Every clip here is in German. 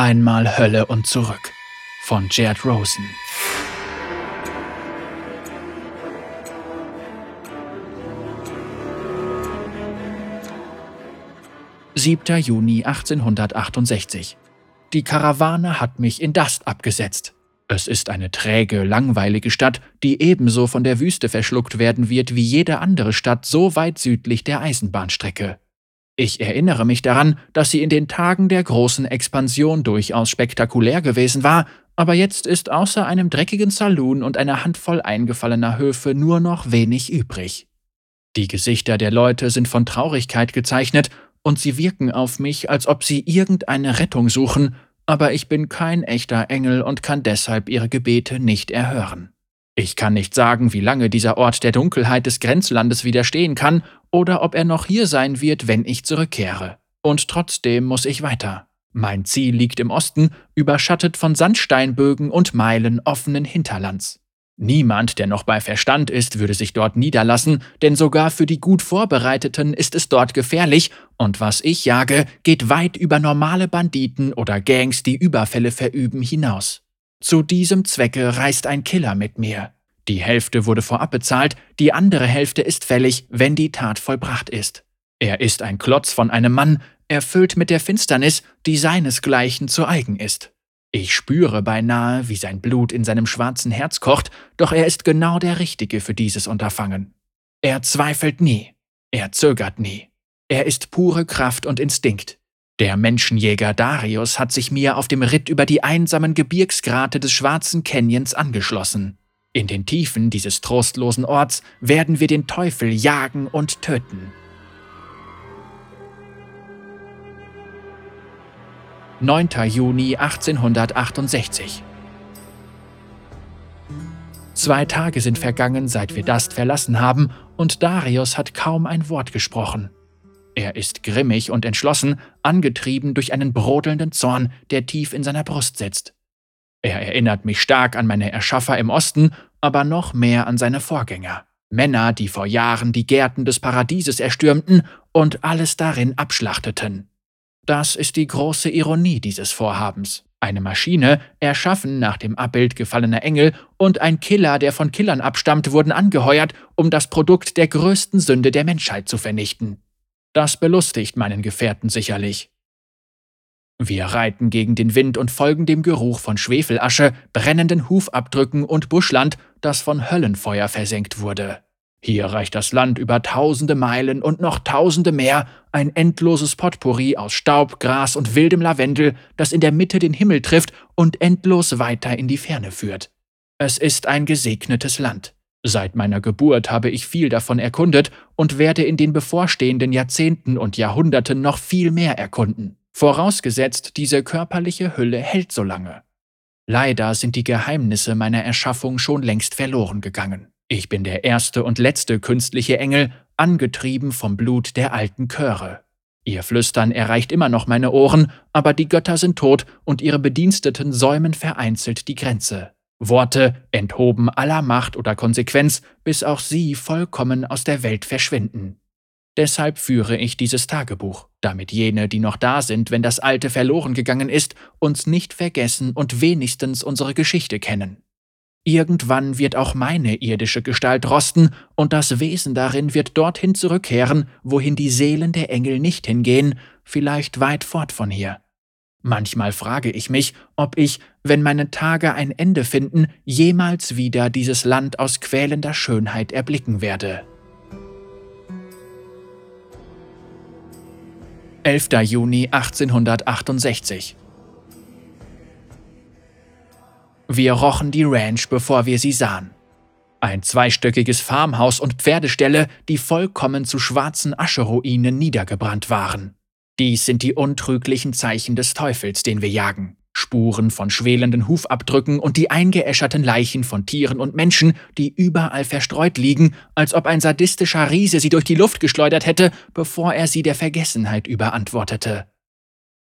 Einmal Hölle und zurück von Jared Rosen. Siebter Juni 1868. Die Karawane hat mich in Dast abgesetzt. Es ist eine träge, langweilige Stadt, die ebenso von der Wüste verschluckt werden wird wie jede andere Stadt so weit südlich der Eisenbahnstrecke. Ich erinnere mich daran, dass sie in den Tagen der großen Expansion durchaus spektakulär gewesen war, aber jetzt ist außer einem dreckigen Saloon und einer Handvoll eingefallener Höfe nur noch wenig übrig. Die Gesichter der Leute sind von Traurigkeit gezeichnet, und sie wirken auf mich, als ob sie irgendeine Rettung suchen, aber ich bin kein echter Engel und kann deshalb ihre Gebete nicht erhören. Ich kann nicht sagen, wie lange dieser Ort der Dunkelheit des Grenzlandes widerstehen kann oder ob er noch hier sein wird, wenn ich zurückkehre. Und trotzdem muss ich weiter. Mein Ziel liegt im Osten, überschattet von Sandsteinbögen und Meilen offenen Hinterlands. Niemand, der noch bei Verstand ist, würde sich dort niederlassen, denn sogar für die gut Vorbereiteten ist es dort gefährlich, und was ich jage, geht weit über normale Banditen oder Gangs, die Überfälle verüben, hinaus. Zu diesem Zwecke reist ein Killer mit mir. Die Hälfte wurde vorab bezahlt, die andere Hälfte ist fällig, wenn die Tat vollbracht ist. Er ist ein Klotz von einem Mann, erfüllt mit der Finsternis, die seinesgleichen zu eigen ist. Ich spüre beinahe, wie sein Blut in seinem schwarzen Herz kocht, doch er ist genau der Richtige für dieses Unterfangen. Er zweifelt nie, er zögert nie. Er ist pure Kraft und Instinkt. Der Menschenjäger Darius hat sich mir auf dem Ritt über die einsamen Gebirgsgrate des Schwarzen Canyons angeschlossen. In den Tiefen dieses trostlosen Orts werden wir den Teufel jagen und töten. 9. Juni 1868 Zwei Tage sind vergangen, seit wir Dast verlassen haben, und Darius hat kaum ein Wort gesprochen. Er ist grimmig und entschlossen, angetrieben durch einen brodelnden Zorn, der tief in seiner Brust sitzt. Er erinnert mich stark an meine Erschaffer im Osten, aber noch mehr an seine Vorgänger. Männer, die vor Jahren die Gärten des Paradieses erstürmten und alles darin abschlachteten. Das ist die große Ironie dieses Vorhabens. Eine Maschine, erschaffen nach dem Abbild gefallener Engel, und ein Killer, der von Killern abstammt, wurden angeheuert, um das Produkt der größten Sünde der Menschheit zu vernichten. Das belustigt meinen Gefährten sicherlich. Wir reiten gegen den Wind und folgen dem Geruch von Schwefelasche, brennenden Hufabdrücken und Buschland, das von Höllenfeuer versenkt wurde. Hier reicht das Land über tausende Meilen und noch tausende mehr, ein endloses Potpourri aus Staub, Gras und wildem Lavendel, das in der Mitte den Himmel trifft und endlos weiter in die Ferne führt. Es ist ein gesegnetes Land. Seit meiner Geburt habe ich viel davon erkundet und werde in den bevorstehenden Jahrzehnten und Jahrhunderten noch viel mehr erkunden, vorausgesetzt diese körperliche Hülle hält so lange. Leider sind die Geheimnisse meiner Erschaffung schon längst verloren gegangen. Ich bin der erste und letzte künstliche Engel, angetrieben vom Blut der alten Chöre. Ihr Flüstern erreicht immer noch meine Ohren, aber die Götter sind tot und ihre Bediensteten säumen vereinzelt die Grenze. Worte enthoben aller Macht oder Konsequenz, bis auch sie vollkommen aus der Welt verschwinden. Deshalb führe ich dieses Tagebuch, damit jene, die noch da sind, wenn das Alte verloren gegangen ist, uns nicht vergessen und wenigstens unsere Geschichte kennen. Irgendwann wird auch meine irdische Gestalt rosten, und das Wesen darin wird dorthin zurückkehren, wohin die Seelen der Engel nicht hingehen, vielleicht weit fort von hier. Manchmal frage ich mich, ob ich, wenn meine Tage ein Ende finden, jemals wieder dieses Land aus quälender Schönheit erblicken werde. 11. Juni 1868 Wir rochen die Ranch, bevor wir sie sahen. Ein zweistöckiges Farmhaus und Pferdeställe, die vollkommen zu schwarzen Ascheruinen niedergebrannt waren. Dies sind die untrüglichen Zeichen des Teufels, den wir jagen. Spuren von schwelenden Hufabdrücken und die eingeäscherten Leichen von Tieren und Menschen, die überall verstreut liegen, als ob ein sadistischer Riese sie durch die Luft geschleudert hätte, bevor er sie der Vergessenheit überantwortete.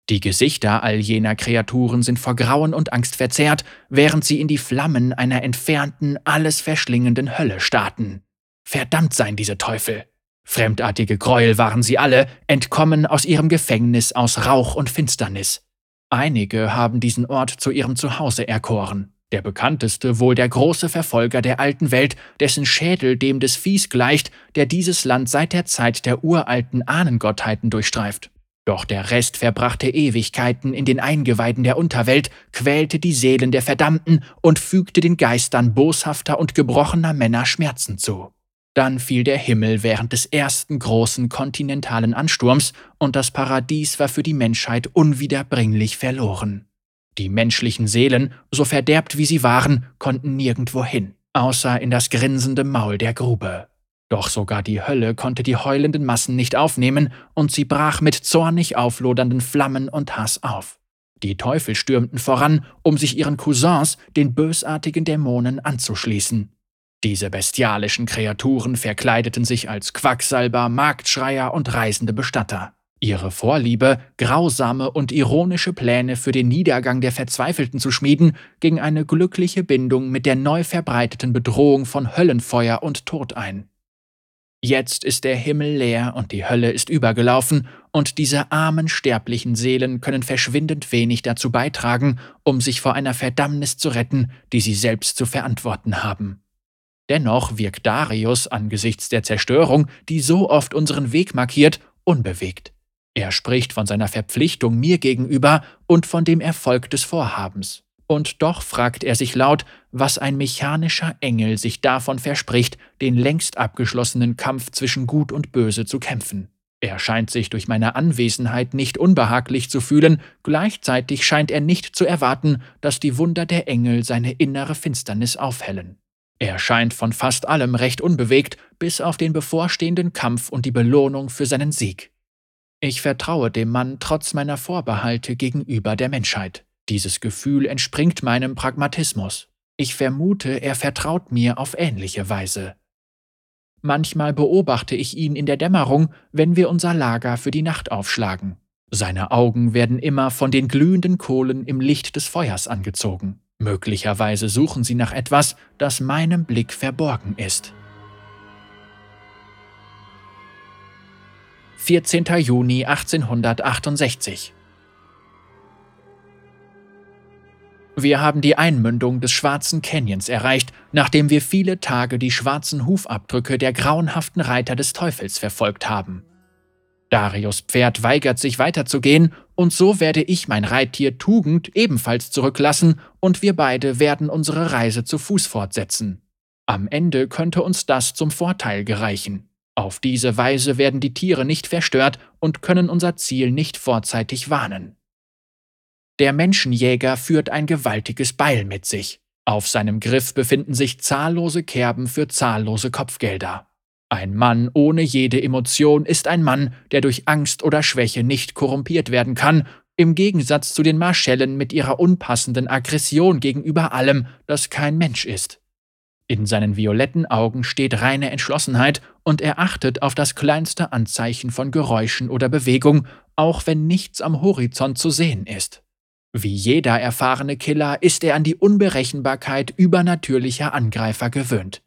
Die Gesichter all jener Kreaturen sind vor Grauen und Angst verzerrt, während sie in die Flammen einer entfernten, alles verschlingenden Hölle starten. Verdammt seien diese Teufel! Fremdartige Gräuel waren sie alle, entkommen aus ihrem Gefängnis aus Rauch und Finsternis. Einige haben diesen Ort zu ihrem Zuhause erkoren. Der bekannteste wohl der große Verfolger der alten Welt, dessen Schädel dem des Viehs gleicht, der dieses Land seit der Zeit der uralten Ahnengottheiten durchstreift. Doch der Rest verbrachte Ewigkeiten in den Eingeweiden der Unterwelt, quälte die Seelen der Verdammten und fügte den Geistern boshafter und gebrochener Männer Schmerzen zu. Dann fiel der Himmel während des ersten großen kontinentalen Ansturms, und das Paradies war für die Menschheit unwiederbringlich verloren. Die menschlichen Seelen, so verderbt wie sie waren, konnten nirgendwo hin, außer in das grinsende Maul der Grube. Doch sogar die Hölle konnte die heulenden Massen nicht aufnehmen, und sie brach mit zornig auflodernden Flammen und Hass auf. Die Teufel stürmten voran, um sich ihren Cousins, den bösartigen Dämonen, anzuschließen. Diese bestialischen Kreaturen verkleideten sich als Quacksalber, Marktschreier und reisende Bestatter. Ihre Vorliebe, grausame und ironische Pläne für den Niedergang der Verzweifelten zu schmieden, ging eine glückliche Bindung mit der neu verbreiteten Bedrohung von Höllenfeuer und Tod ein. Jetzt ist der Himmel leer und die Hölle ist übergelaufen, und diese armen sterblichen Seelen können verschwindend wenig dazu beitragen, um sich vor einer Verdammnis zu retten, die sie selbst zu verantworten haben. Dennoch wirkt Darius angesichts der Zerstörung, die so oft unseren Weg markiert, unbewegt. Er spricht von seiner Verpflichtung mir gegenüber und von dem Erfolg des Vorhabens. Und doch fragt er sich laut, was ein mechanischer Engel sich davon verspricht, den längst abgeschlossenen Kampf zwischen Gut und Böse zu kämpfen. Er scheint sich durch meine Anwesenheit nicht unbehaglich zu fühlen, gleichzeitig scheint er nicht zu erwarten, dass die Wunder der Engel seine innere Finsternis aufhellen. Er scheint von fast allem recht unbewegt, bis auf den bevorstehenden Kampf und die Belohnung für seinen Sieg. Ich vertraue dem Mann trotz meiner Vorbehalte gegenüber der Menschheit. Dieses Gefühl entspringt meinem Pragmatismus. Ich vermute, er vertraut mir auf ähnliche Weise. Manchmal beobachte ich ihn in der Dämmerung, wenn wir unser Lager für die Nacht aufschlagen. Seine Augen werden immer von den glühenden Kohlen im Licht des Feuers angezogen. Möglicherweise suchen sie nach etwas, das meinem Blick verborgen ist. 14. Juni 1868 Wir haben die Einmündung des Schwarzen Canyons erreicht, nachdem wir viele Tage die schwarzen Hufabdrücke der grauenhaften Reiter des Teufels verfolgt haben. Darius Pferd weigert sich weiterzugehen, und so werde ich mein Reittier Tugend ebenfalls zurücklassen, und wir beide werden unsere Reise zu Fuß fortsetzen. Am Ende könnte uns das zum Vorteil gereichen. Auf diese Weise werden die Tiere nicht verstört und können unser Ziel nicht vorzeitig warnen. Der Menschenjäger führt ein gewaltiges Beil mit sich. Auf seinem Griff befinden sich zahllose Kerben für zahllose Kopfgelder. Ein Mann ohne jede Emotion ist ein Mann, der durch Angst oder Schwäche nicht korrumpiert werden kann, im Gegensatz zu den Marschellen mit ihrer unpassenden Aggression gegenüber allem, das kein Mensch ist. In seinen violetten Augen steht reine Entschlossenheit und er achtet auf das kleinste Anzeichen von Geräuschen oder Bewegung, auch wenn nichts am Horizont zu sehen ist. Wie jeder erfahrene Killer ist er an die Unberechenbarkeit übernatürlicher Angreifer gewöhnt.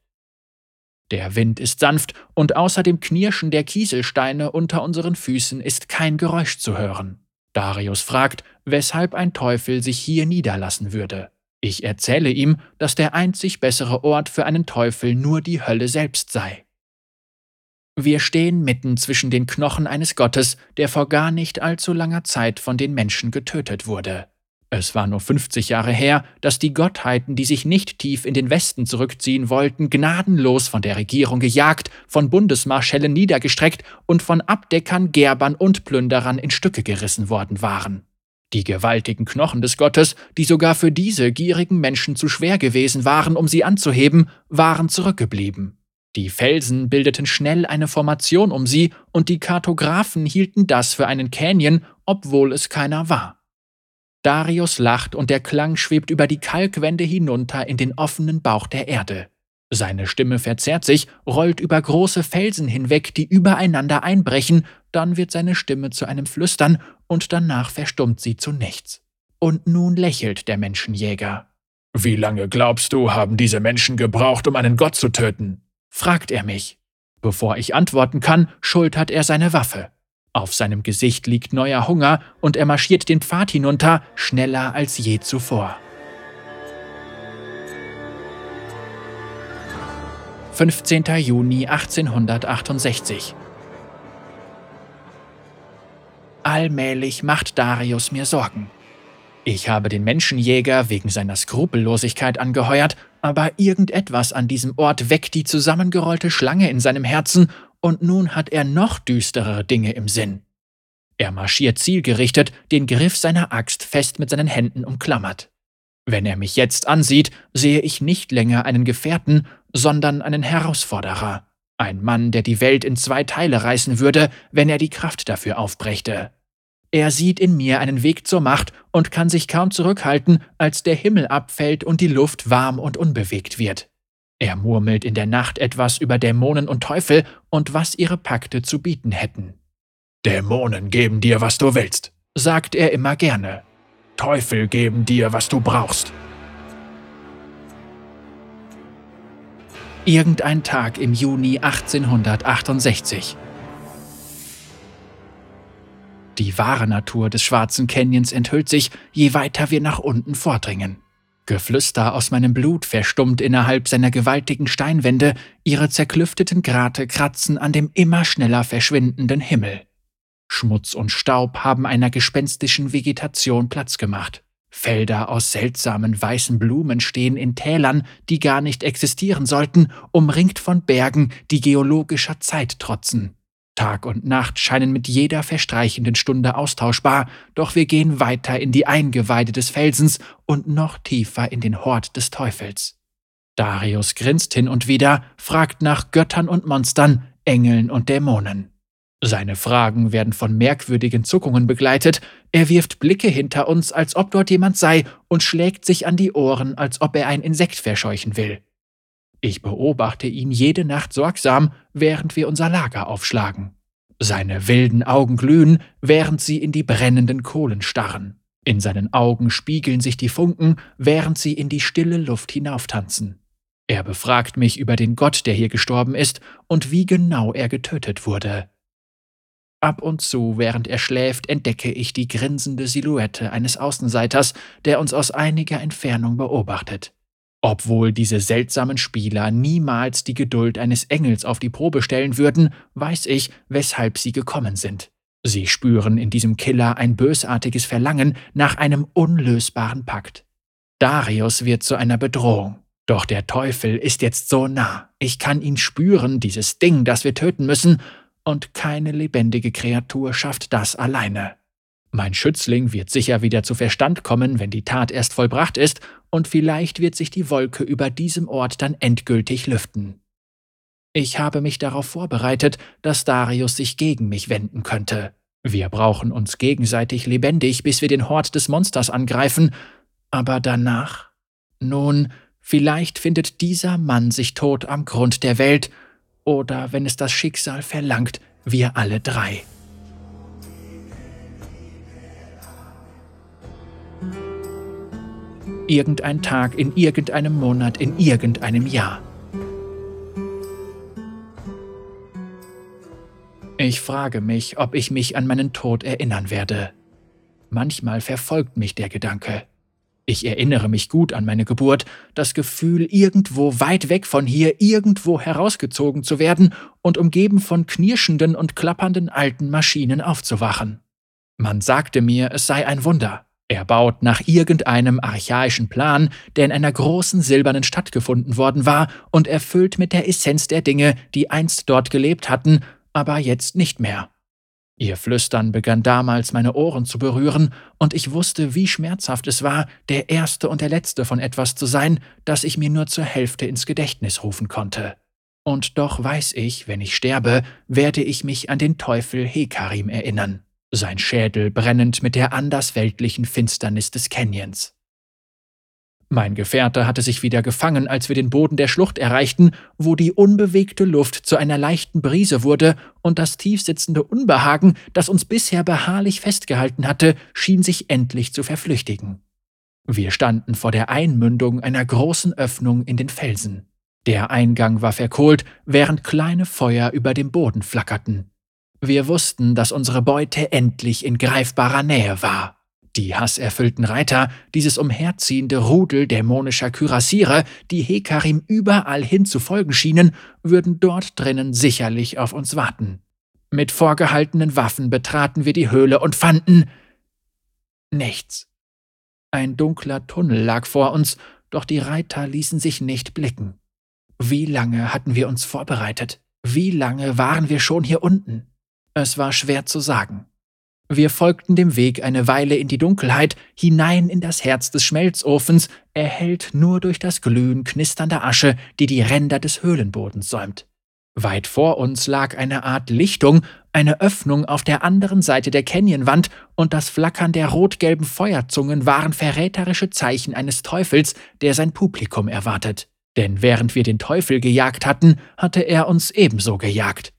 Der Wind ist sanft und außer dem Knirschen der Kieselsteine unter unseren Füßen ist kein Geräusch zu hören. Darius fragt, weshalb ein Teufel sich hier niederlassen würde. Ich erzähle ihm, dass der einzig bessere Ort für einen Teufel nur die Hölle selbst sei. Wir stehen mitten zwischen den Knochen eines Gottes, der vor gar nicht allzu langer Zeit von den Menschen getötet wurde. Es war nur 50 Jahre her, dass die Gottheiten, die sich nicht tief in den Westen zurückziehen wollten, gnadenlos von der Regierung gejagt, von Bundesmarschällen niedergestreckt und von Abdeckern, Gerbern und Plünderern in Stücke gerissen worden waren. Die gewaltigen Knochen des Gottes, die sogar für diese gierigen Menschen zu schwer gewesen waren, um sie anzuheben, waren zurückgeblieben. Die Felsen bildeten schnell eine Formation um sie, und die Kartographen hielten das für einen Canyon, obwohl es keiner war. Darius lacht und der Klang schwebt über die Kalkwände hinunter in den offenen Bauch der Erde. Seine Stimme verzerrt sich, rollt über große Felsen hinweg, die übereinander einbrechen, dann wird seine Stimme zu einem Flüstern und danach verstummt sie zu nichts. Und nun lächelt der Menschenjäger. Wie lange glaubst du, haben diese Menschen gebraucht, um einen Gott zu töten? fragt er mich. Bevor ich antworten kann, schultert er seine Waffe. Auf seinem Gesicht liegt neuer Hunger und er marschiert den Pfad hinunter, schneller als je zuvor. 15. Juni 1868 Allmählich macht Darius mir Sorgen. Ich habe den Menschenjäger wegen seiner Skrupellosigkeit angeheuert, aber irgendetwas an diesem Ort weckt die zusammengerollte Schlange in seinem Herzen, und nun hat er noch düsterere Dinge im Sinn. Er marschiert zielgerichtet, den Griff seiner Axt fest mit seinen Händen umklammert. Wenn er mich jetzt ansieht, sehe ich nicht länger einen Gefährten, sondern einen Herausforderer. Ein Mann, der die Welt in zwei Teile reißen würde, wenn er die Kraft dafür aufbrächte. Er sieht in mir einen Weg zur Macht und kann sich kaum zurückhalten, als der Himmel abfällt und die Luft warm und unbewegt wird. Er murmelt in der Nacht etwas über Dämonen und Teufel und was ihre Pakte zu bieten hätten. Dämonen geben dir, was du willst, sagt er immer gerne. Teufel geben dir, was du brauchst. Irgendein Tag im Juni 1868. Die wahre Natur des schwarzen Canyons enthüllt sich, je weiter wir nach unten vordringen. Geflüster aus meinem Blut verstummt innerhalb seiner gewaltigen Steinwände, ihre zerklüfteten Grate kratzen an dem immer schneller verschwindenden Himmel. Schmutz und Staub haben einer gespenstischen Vegetation Platz gemacht. Felder aus seltsamen weißen Blumen stehen in Tälern, die gar nicht existieren sollten, umringt von Bergen, die geologischer Zeit trotzen. Tag und Nacht scheinen mit jeder verstreichenden Stunde austauschbar, doch wir gehen weiter in die Eingeweide des Felsens und noch tiefer in den Hort des Teufels. Darius grinst hin und wieder, fragt nach Göttern und Monstern, Engeln und Dämonen. Seine Fragen werden von merkwürdigen Zuckungen begleitet, er wirft Blicke hinter uns, als ob dort jemand sei, und schlägt sich an die Ohren, als ob er ein Insekt verscheuchen will. Ich beobachte ihn jede Nacht sorgsam, während wir unser Lager aufschlagen. Seine wilden Augen glühen, während sie in die brennenden Kohlen starren. In seinen Augen spiegeln sich die Funken, während sie in die stille Luft hinauftanzen. Er befragt mich über den Gott, der hier gestorben ist, und wie genau er getötet wurde. Ab und zu, während er schläft, entdecke ich die grinsende Silhouette eines Außenseiters, der uns aus einiger Entfernung beobachtet. Obwohl diese seltsamen Spieler niemals die Geduld eines Engels auf die Probe stellen würden, weiß ich, weshalb sie gekommen sind. Sie spüren in diesem Killer ein bösartiges Verlangen nach einem unlösbaren Pakt. Darius wird zu einer Bedrohung. Doch der Teufel ist jetzt so nah. Ich kann ihn spüren, dieses Ding, das wir töten müssen, und keine lebendige Kreatur schafft das alleine. Mein Schützling wird sicher wieder zu Verstand kommen, wenn die Tat erst vollbracht ist, und vielleicht wird sich die Wolke über diesem Ort dann endgültig lüften. Ich habe mich darauf vorbereitet, dass Darius sich gegen mich wenden könnte. Wir brauchen uns gegenseitig lebendig, bis wir den Hort des Monsters angreifen, aber danach? Nun, vielleicht findet dieser Mann sich tot am Grund der Welt, oder wenn es das Schicksal verlangt, wir alle drei. Irgendein Tag in irgendeinem Monat in irgendeinem Jahr. Ich frage mich, ob ich mich an meinen Tod erinnern werde. Manchmal verfolgt mich der Gedanke. Ich erinnere mich gut an meine Geburt, das Gefühl, irgendwo weit weg von hier, irgendwo herausgezogen zu werden und umgeben von knirschenden und klappernden alten Maschinen aufzuwachen. Man sagte mir, es sei ein Wunder. Er baut nach irgendeinem archaischen Plan, der in einer großen silbernen Stadt gefunden worden war und erfüllt mit der Essenz der Dinge, die einst dort gelebt hatten, aber jetzt nicht mehr. Ihr Flüstern begann damals meine Ohren zu berühren, und ich wusste, wie schmerzhaft es war, der Erste und der Letzte von etwas zu sein, das ich mir nur zur Hälfte ins Gedächtnis rufen konnte. Und doch weiß ich, wenn ich sterbe, werde ich mich an den Teufel Hekarim erinnern sein Schädel brennend mit der andersweltlichen Finsternis des Canyons. Mein Gefährte hatte sich wieder gefangen, als wir den Boden der Schlucht erreichten, wo die unbewegte Luft zu einer leichten Brise wurde und das tiefsitzende Unbehagen, das uns bisher beharrlich festgehalten hatte, schien sich endlich zu verflüchtigen. Wir standen vor der Einmündung einer großen Öffnung in den Felsen. Der Eingang war verkohlt, während kleine Feuer über dem Boden flackerten. Wir wussten, dass unsere Beute endlich in greifbarer Nähe war. Die hasserfüllten Reiter, dieses umherziehende Rudel dämonischer Kürassiere, die Hekarim überall hin zu folgen schienen, würden dort drinnen sicherlich auf uns warten. Mit vorgehaltenen Waffen betraten wir die Höhle und fanden nichts. Ein dunkler Tunnel lag vor uns, doch die Reiter ließen sich nicht blicken. Wie lange hatten wir uns vorbereitet? Wie lange waren wir schon hier unten? Es war schwer zu sagen. Wir folgten dem Weg eine Weile in die Dunkelheit, hinein in das Herz des Schmelzofens, erhellt nur durch das Glühen knisternder Asche, die die Ränder des Höhlenbodens säumt. Weit vor uns lag eine Art Lichtung, eine Öffnung auf der anderen Seite der Canyonwand, und das Flackern der rotgelben Feuerzungen waren verräterische Zeichen eines Teufels, der sein Publikum erwartet. Denn während wir den Teufel gejagt hatten, hatte er uns ebenso gejagt.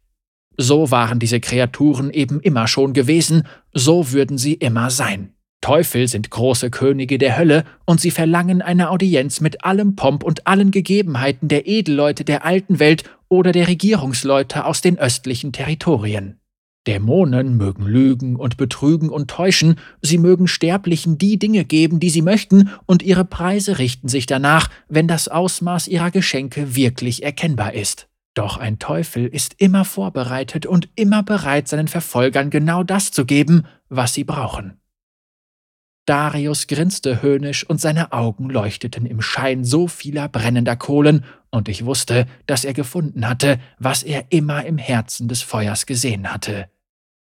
So waren diese Kreaturen eben immer schon gewesen, so würden sie immer sein. Teufel sind große Könige der Hölle, und sie verlangen eine Audienz mit allem Pomp und allen Gegebenheiten der Edelleute der alten Welt oder der Regierungsleute aus den östlichen Territorien. Dämonen mögen lügen und betrügen und täuschen, sie mögen Sterblichen die Dinge geben, die sie möchten, und ihre Preise richten sich danach, wenn das Ausmaß ihrer Geschenke wirklich erkennbar ist. Doch ein Teufel ist immer vorbereitet und immer bereit, seinen Verfolgern genau das zu geben, was sie brauchen. Darius grinste höhnisch und seine Augen leuchteten im Schein so vieler brennender Kohlen, und ich wusste, dass er gefunden hatte, was er immer im Herzen des Feuers gesehen hatte.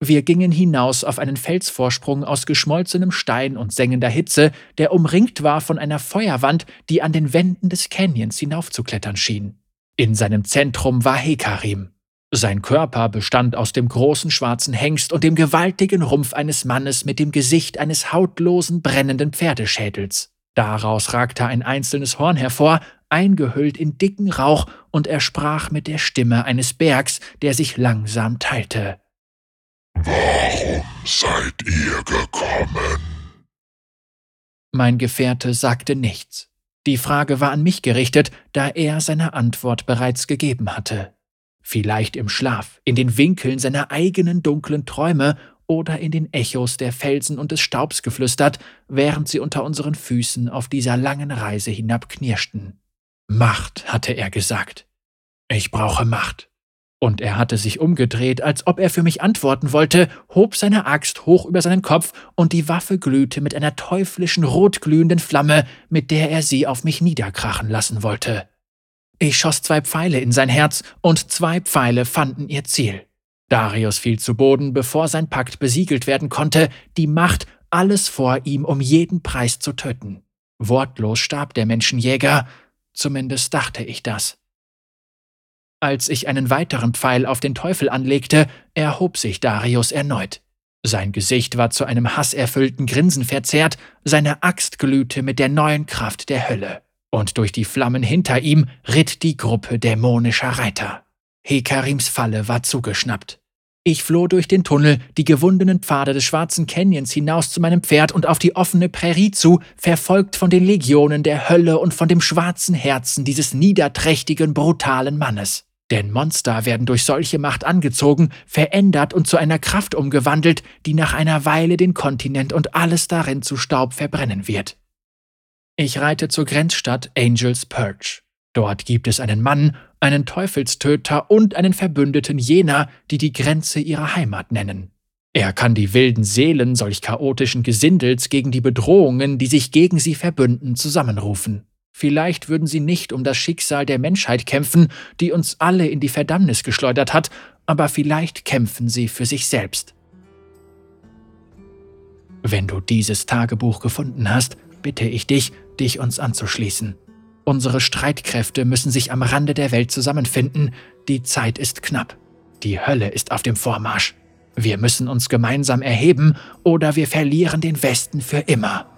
Wir gingen hinaus auf einen Felsvorsprung aus geschmolzenem Stein und sengender Hitze, der umringt war von einer Feuerwand, die an den Wänden des Canyons hinaufzuklettern schien. In seinem Zentrum war Hekarim. Sein Körper bestand aus dem großen schwarzen Hengst und dem gewaltigen Rumpf eines Mannes mit dem Gesicht eines hautlosen, brennenden Pferdeschädels. Daraus ragte ein einzelnes Horn hervor, eingehüllt in dicken Rauch, und er sprach mit der Stimme eines Bergs, der sich langsam teilte. Warum seid ihr gekommen? Mein Gefährte sagte nichts. Die Frage war an mich gerichtet, da er seine Antwort bereits gegeben hatte. Vielleicht im Schlaf, in den Winkeln seiner eigenen dunklen Träume oder in den Echos der Felsen und des Staubs geflüstert, während sie unter unseren Füßen auf dieser langen Reise hinabknirschten. Macht, hatte er gesagt. Ich brauche Macht. Und er hatte sich umgedreht, als ob er für mich antworten wollte, hob seine Axt hoch über seinen Kopf, und die Waffe glühte mit einer teuflischen rotglühenden Flamme, mit der er sie auf mich niederkrachen lassen wollte. Ich schoss zwei Pfeile in sein Herz, und zwei Pfeile fanden ihr Ziel. Darius fiel zu Boden, bevor sein Pakt besiegelt werden konnte, die Macht, alles vor ihm um jeden Preis zu töten. Wortlos starb der Menschenjäger, zumindest dachte ich das. Als ich einen weiteren Pfeil auf den Teufel anlegte, erhob sich Darius erneut. Sein Gesicht war zu einem hasserfüllten Grinsen verzerrt, seine Axt glühte mit der neuen Kraft der Hölle. Und durch die Flammen hinter ihm ritt die Gruppe dämonischer Reiter. Hekarims Falle war zugeschnappt. Ich floh durch den Tunnel, die gewundenen Pfade des schwarzen Canyons hinaus zu meinem Pferd und auf die offene Prärie zu, verfolgt von den Legionen der Hölle und von dem schwarzen Herzen dieses niederträchtigen, brutalen Mannes. Denn Monster werden durch solche Macht angezogen, verändert und zu einer Kraft umgewandelt, die nach einer Weile den Kontinent und alles darin zu Staub verbrennen wird. Ich reite zur Grenzstadt Angels Perch. Dort gibt es einen Mann, einen Teufelstöter und einen Verbündeten jener, die die Grenze ihrer Heimat nennen. Er kann die wilden Seelen solch chaotischen Gesindels gegen die Bedrohungen, die sich gegen sie verbünden, zusammenrufen. Vielleicht würden sie nicht um das Schicksal der Menschheit kämpfen, die uns alle in die Verdammnis geschleudert hat, aber vielleicht kämpfen sie für sich selbst. Wenn du dieses Tagebuch gefunden hast, bitte ich dich, dich uns anzuschließen. Unsere Streitkräfte müssen sich am Rande der Welt zusammenfinden, die Zeit ist knapp. Die Hölle ist auf dem Vormarsch. Wir müssen uns gemeinsam erheben, oder wir verlieren den Westen für immer.